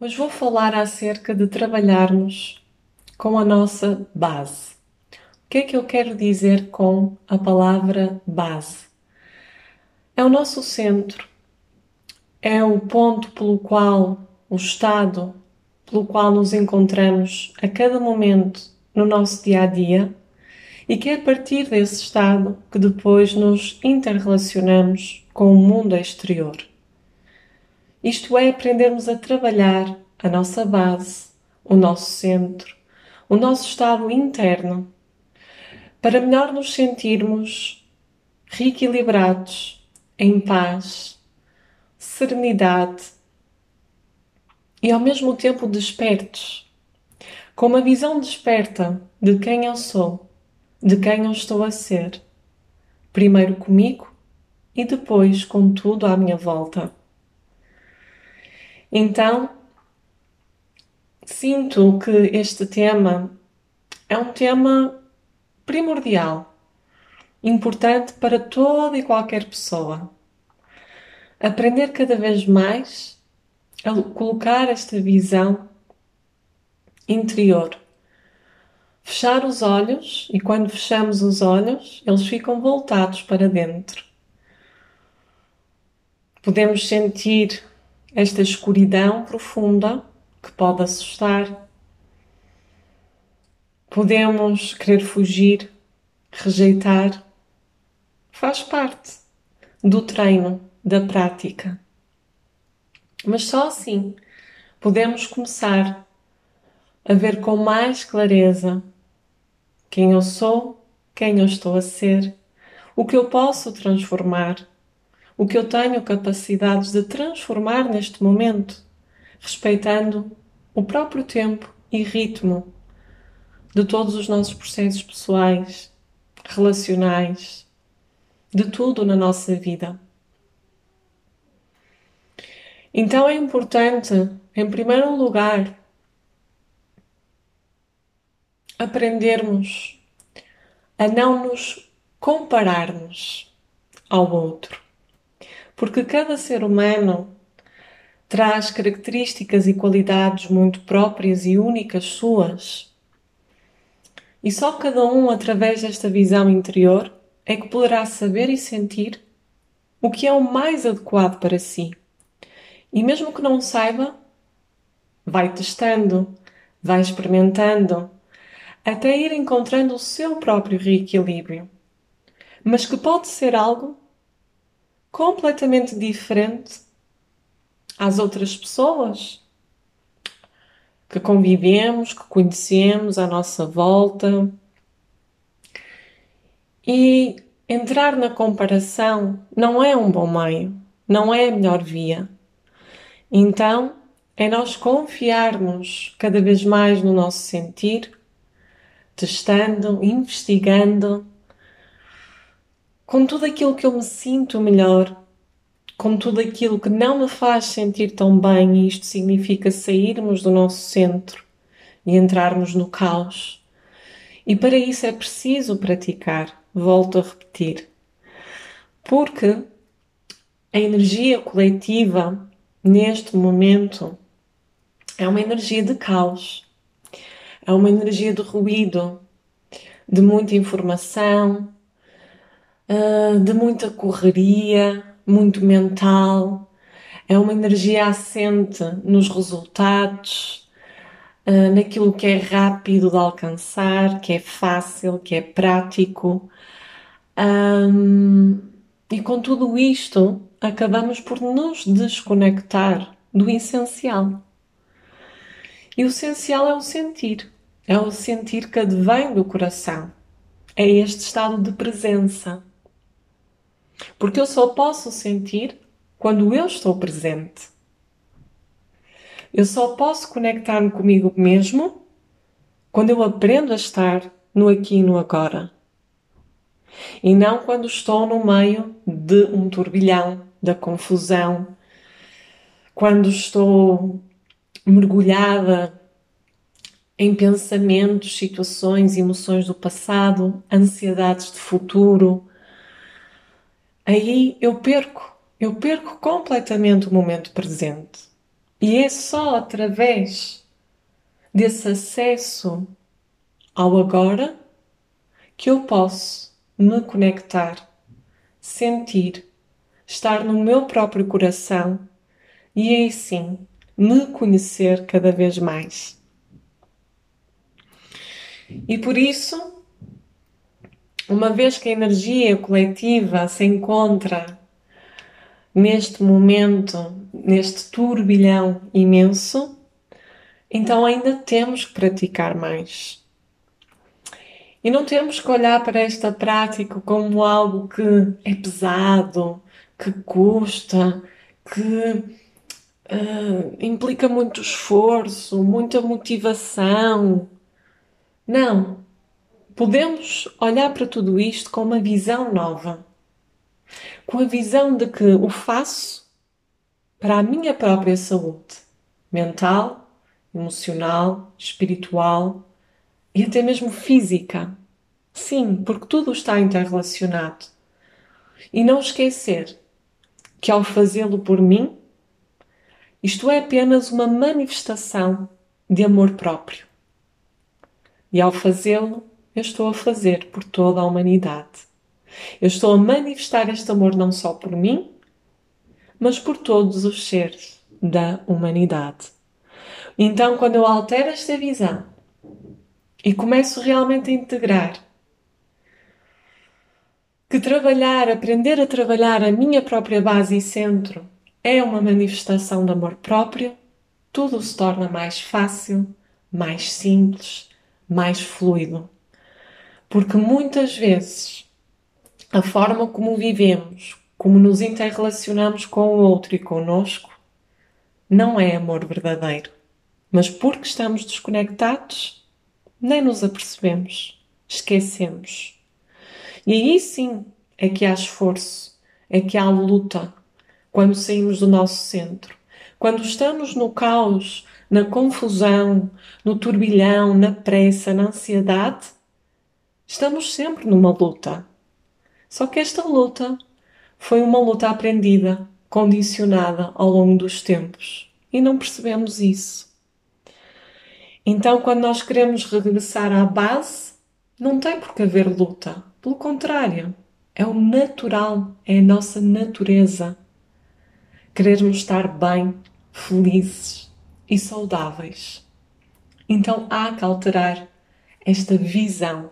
Hoje vou falar acerca de trabalharmos com a nossa base. O que é que eu quero dizer com a palavra base? É o nosso centro, é o ponto pelo qual, o estado pelo qual nos encontramos a cada momento no nosso dia a dia e que é a partir desse estado que depois nos interrelacionamos com o mundo exterior. Isto é, aprendermos a trabalhar a nossa base, o nosso centro, o nosso estado interno, para melhor nos sentirmos reequilibrados, em paz, serenidade e ao mesmo tempo despertos, com uma visão desperta de quem eu sou, de quem eu estou a ser, primeiro comigo e depois com tudo à minha volta. Então, sinto que este tema é um tema primordial, importante para toda e qualquer pessoa. Aprender cada vez mais a colocar esta visão interior. Fechar os olhos e quando fechamos os olhos, eles ficam voltados para dentro. Podemos sentir esta escuridão profunda que pode assustar. Podemos querer fugir, rejeitar. Faz parte do treino, da prática. Mas só assim podemos começar a ver com mais clareza quem eu sou, quem eu estou a ser, o que eu posso transformar o que eu tenho capacidades de transformar neste momento, respeitando o próprio tempo e ritmo de todos os nossos processos pessoais, relacionais, de tudo na nossa vida. Então é importante, em primeiro lugar, aprendermos a não nos compararmos ao outro porque cada ser humano traz características e qualidades muito próprias e únicas suas. E só cada um, através desta visão interior, é que poderá saber e sentir o que é o mais adequado para si. E mesmo que não saiba, vai testando, vai experimentando, até ir encontrando o seu próprio reequilíbrio. Mas que pode ser algo completamente diferente às outras pessoas que convivemos, que conhecemos à nossa volta. E entrar na comparação não é um bom meio, não é a melhor via. Então, é nós confiarmos cada vez mais no nosso sentir, testando, investigando com tudo aquilo que eu me sinto melhor, com tudo aquilo que não me faz sentir tão bem, e isto significa sairmos do nosso centro e entrarmos no caos. E para isso é preciso praticar, volto a repetir. Porque a energia coletiva neste momento é uma energia de caos, é uma energia de ruído, de muita informação, uh, de muita correria, muito mental, é uma energia assente nos resultados, uh, naquilo que é rápido de alcançar, que é fácil, que é prático. Um, e com tudo isto, acabamos por nos desconectar do essencial. E o essencial é o sentir, é o sentir que advém do coração, é este estado de presença porque eu só posso sentir quando eu estou presente. Eu só posso conectar-me comigo mesmo quando eu aprendo a estar no aqui e no agora. E não quando estou no meio de um turbilhão, da confusão, quando estou mergulhada em pensamentos, situações, emoções do passado, ansiedades de futuro, aí eu perco, eu perco completamente o momento presente. E é só através desse acesso ao agora que eu posso me conectar, sentir, estar no meu próprio coração e aí sim me conhecer cada vez mais. E por isso, uma vez que a energia coletiva se encontra neste momento, neste turbilhão imenso, então ainda temos que praticar mais. E não temos que olhar para esta prática como algo que é pesado, que custa, que uh, implica muito esforço, muita motivação. Não. Podemos olhar para tudo isto com uma visão nova. Com a visão de que o faço para a minha própria saúde mental, emocional, espiritual e até mesmo física. Sim, porque tudo está interrelacionado. E não esquecer que ao fazê-lo por mim, isto é apenas uma manifestação de amor próprio. E ao fazê-lo, eu estou a fazer por toda a humanidade. Eu estou a manifestar este amor não só por mim, mas por todos os seres da humanidade. Então, quando eu altero esta visão e começo realmente a integrar que trabalhar, aprender a trabalhar a minha própria base e centro é uma manifestação de amor próprio, tudo se torna mais fácil, mais simples, mais fluido. Porque muitas vezes a forma como vivemos, como nos interrelacionamos com o outro e conosco, não é amor verdadeiro. Mas porque estamos desconectados, nem nos apercebemos, esquecemos. E aí sim é que há esforço, é que há luta quando saímos do nosso centro. Quando estamos no caos, na confusão, no turbilhão, na pressa, na ansiedade, estamos sempre numa luta. Só que esta luta foi uma luta aprendida, condicionada ao longo dos tempos. E não percebemos isso. Então, quando nós queremos regressar à base, não tem por que haver luta. Pelo contrário, é o natural, é a nossa natureza. Querermos estar bem, felizes e saudáveis. Então há que alterar esta visão.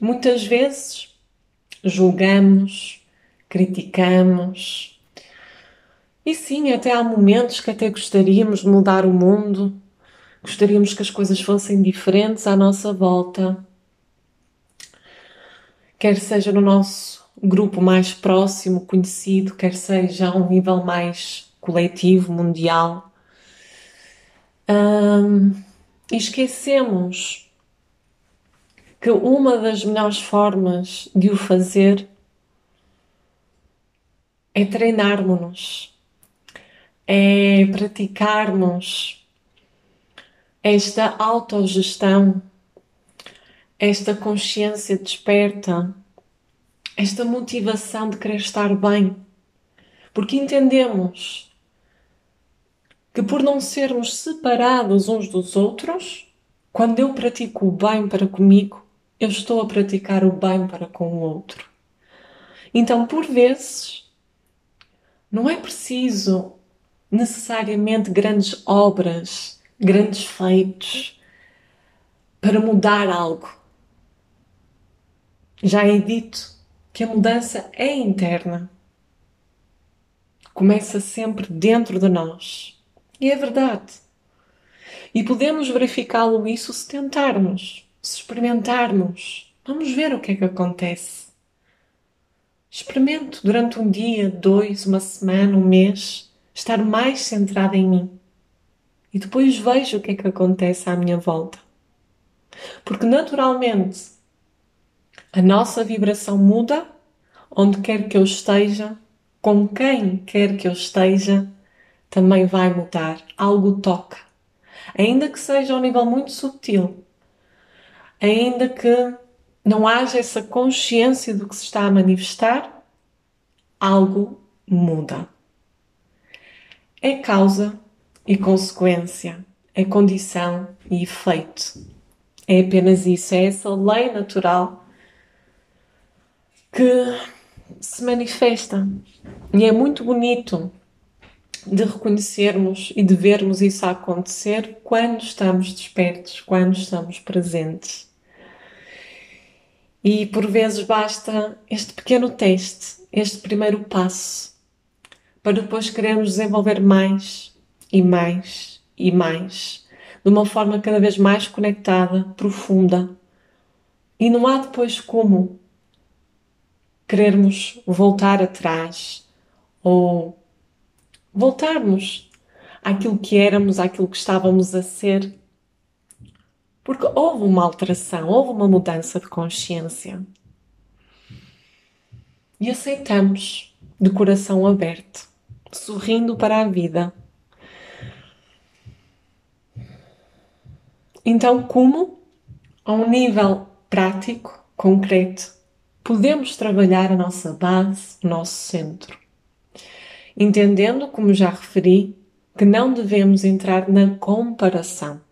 Muitas vezes julgamos, criticamos, e sim, até há momentos que até gostaríamos de mudar o mundo, gostaríamos que as coisas fossem diferentes à nossa volta. Quer seja no nosso grupo mais próximo, conhecido, quer seja a um nível mais coletivo, mundial. e esquecemos que uma das melhores formas de o fazer é treinarmos-nos é praticarmos esta autogestão, esta consciência desperta, esta motivação de querer estar bem, porque entendemos que por não sermos separados uns dos outros, quando eu pratico o bem para comigo, eu estou a praticar o bem para com o outro. Então, por vezes, não é preciso necessariamente grandes obras, grandes feitos para mudar algo. Já é dito que a mudança é interna. Começa sempre dentro de nós. E é verdade. E podemos verificá-lo isso se tentarmos, se experimentarmos. Vamos ver o que é que acontece. Experimento durante um dia, dois, uma semana, um mês estar mais centrada em mim. E depois vejo o que é que acontece à minha volta. Porque naturalmente a nossa vibração muda onde quer que eu esteja, com quem quer que eu esteja, também vai mudar. Algo toca. Ainda que seja a um nível muito sutil, ainda que não haja essa consciência do que se está a manifestar, algo muda. É causa e consequência, é condição e efeito. É apenas isso, é essa lei natural que se manifesta. E é muito bonito de reconhecermos e de vermos isso acontecer quando estamos despertos, quando estamos presentes. E por vezes basta este pequeno teste, este primeiro passo, para depois querermos desenvolver mais e mais e mais, de uma forma cada vez mais conectada, profunda. E não há depois como querermos voltar atrás ou voltarmos àquilo que éramos, àquilo que estávamos a ser. Porque houve uma alteração, houve uma mudança de consciência. E aceitamos de coração aberto, sorrindo para a vida. Então, como, a um nível prático, concreto, podemos trabalhar a nossa base, o nosso centro? entendendo, como já referi, que não devemos entrar na comparação.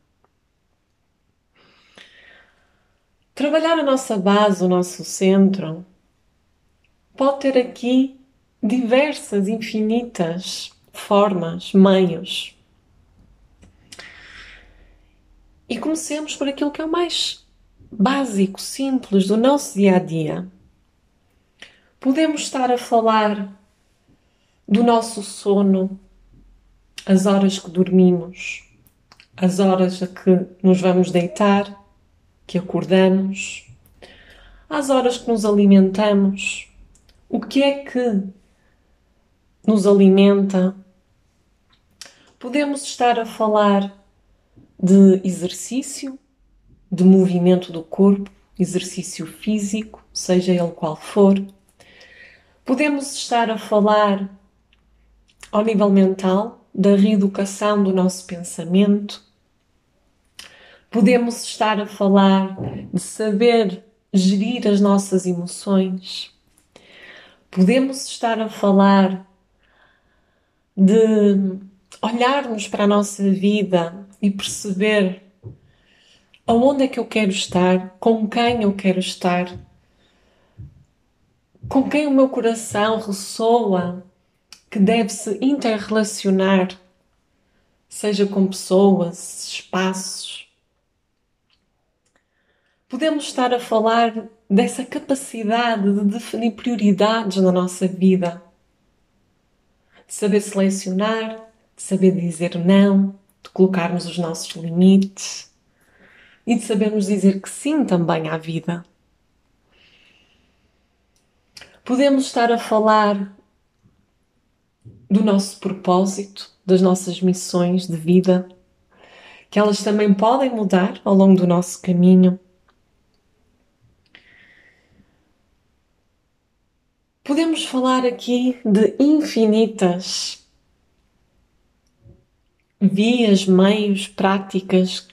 Trabalhar a nossa base, o nosso centro, pode ter aqui diversas, infinitas formas, meios. E comecemos por aquilo que é o mais básico, simples do nosso dia a dia. Podemos estar a falar do nosso sono, as horas que dormimos, as horas a que nos vamos deitar, que acordamos, as horas que nos alimentamos, o que é que nos alimenta. Podemos estar a falar de exercício, de movimento do corpo, exercício físico, seja ele qual for. Podemos estar a falar ao nível mental, da reeducação do nosso pensamento. Podemos estar a falar de saber gerir as nossas emoções. Podemos estar a falar de olharmos para a nossa vida e perceber aonde é que eu quero estar, com quem eu quero estar, com quem o meu coração ressoa que deve se interrelacionar, seja com pessoas, espaços. Podemos estar a falar dessa capacidade de definir prioridades na nossa vida, de saber selecionar, de saber dizer não, de colocarmos os nossos limites e de sabermos dizer que sim também à vida. Podemos estar a falar do nosso propósito, das nossas missões de vida, que elas também podem mudar ao longo do nosso caminho. Podemos falar aqui de infinitas vias, meios, práticas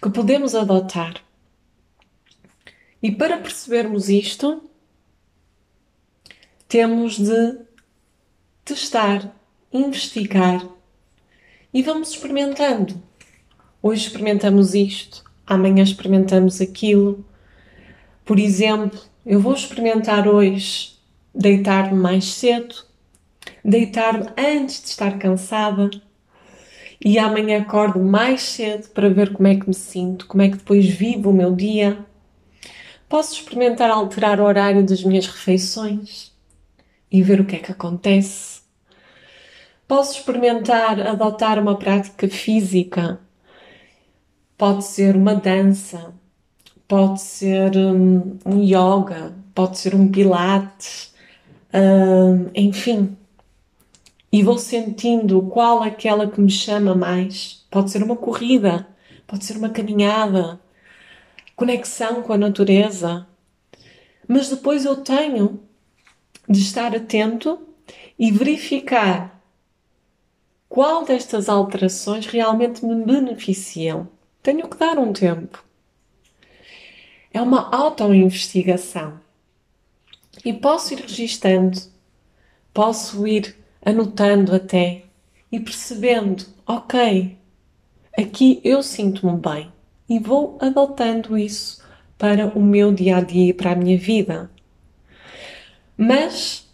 que podemos adotar. E para percebermos isto, temos de testar, investigar e vamos experimentando. Hoje experimentamos isto, amanhã experimentamos aquilo. Por exemplo, eu vou experimentar hoje deitar-me mais cedo, deitar-me antes de estar cansada e amanhã acordo mais cedo para ver como é que me sinto, como é que depois vivo o meu dia. Posso experimentar alterar o horário das minhas refeições e ver o que é que acontece. Posso experimentar adotar uma prática física. Pode ser uma dança, pode ser um, um yoga, pode ser um pilates, um, enfim. E vou sentindo qual aquela que me chama mais. Pode ser uma corrida, pode ser uma caminhada, conexão com a natureza. Mas depois eu tenho de estar atento e verificar qual destas alterações realmente me beneficiam? Tenho que dar um tempo. É uma auto-investigação. E posso ir registando, posso ir anotando até e percebendo, ok, aqui eu sinto-me bem e vou adotando isso para o meu dia a dia e para a minha vida. Mas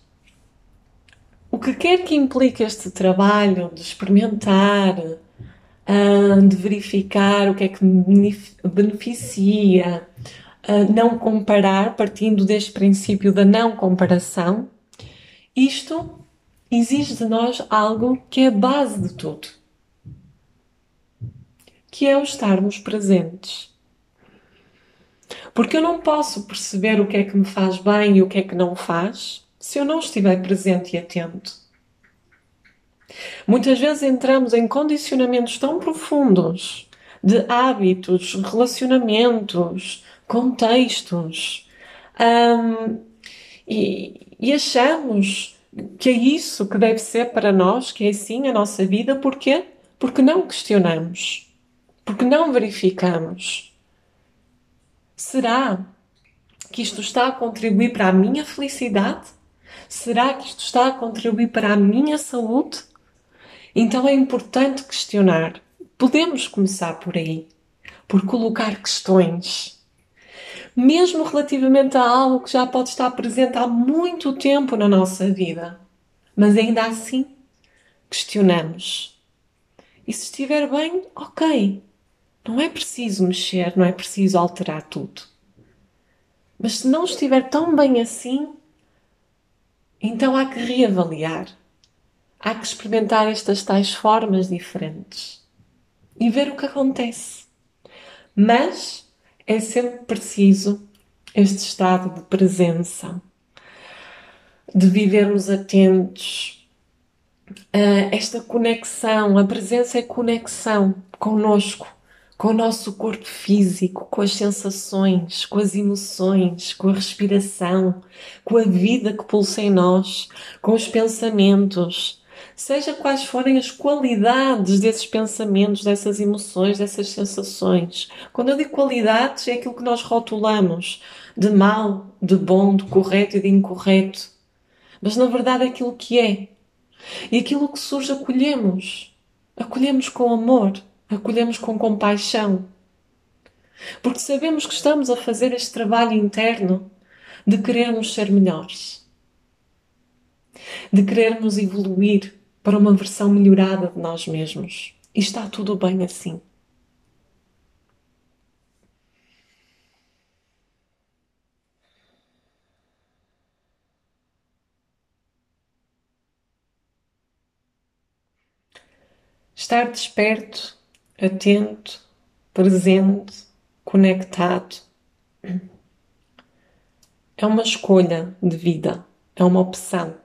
o que quer que implique este trabalho de experimentar, ah, de verificar o que é que me beneficia, não comparar, partindo deste princípio da não comparação, isto exige de nós algo que é a base de tudo, que é o estarmos presentes. Porque eu não posso perceber o que é que me faz bem e o que é que não faz se eu não estiver presente e atento. Muitas vezes entramos em condicionamentos tão profundos de hábitos, relacionamentos, contextos um, e, e achamos que é isso que deve ser para nós, que é assim a nossa vida, porquê? Porque não questionamos, porque não verificamos. Será que isto está a contribuir para a minha felicidade? Será que isto está a contribuir para a minha saúde? Então é importante questionar. Podemos começar por aí, por colocar questões. Mesmo relativamente a algo que já pode estar presente há muito tempo na nossa vida. Mas ainda assim, questionamos. E se estiver bem, ok. Não é preciso mexer, não é preciso alterar tudo. Mas se não estiver tão bem assim, então há que reavaliar. Há que experimentar estas tais formas diferentes e ver o que acontece. Mas é sempre preciso este estado de presença, de vivermos atentos, esta conexão. A presença é conexão conosco com o nosso corpo físico, com as sensações, com as emoções, com a respiração, com a vida que pulsa em nós, com os pensamentos, seja quais forem as qualidades desses pensamentos, dessas emoções, dessas sensações. Quando eu digo qualidades, é aquilo que nós rotulamos de mal, de bom, de correto e de incorreto. Mas na verdade é aquilo que é. E aquilo que surge acolhemos. Acolhemos com amor acolhemos com compaixão. Porque sabemos que estamos a fazer este trabalho interno de querermos ser melhores, de querermos evoluir para uma versão melhorada de nós mesmos. E está tudo bem assim. Estar desperto atento, presente, conectado. É uma escolha de vida, é uma opção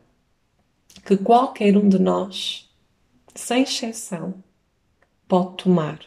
que qualquer um de nós, sem exceção, pode tomar.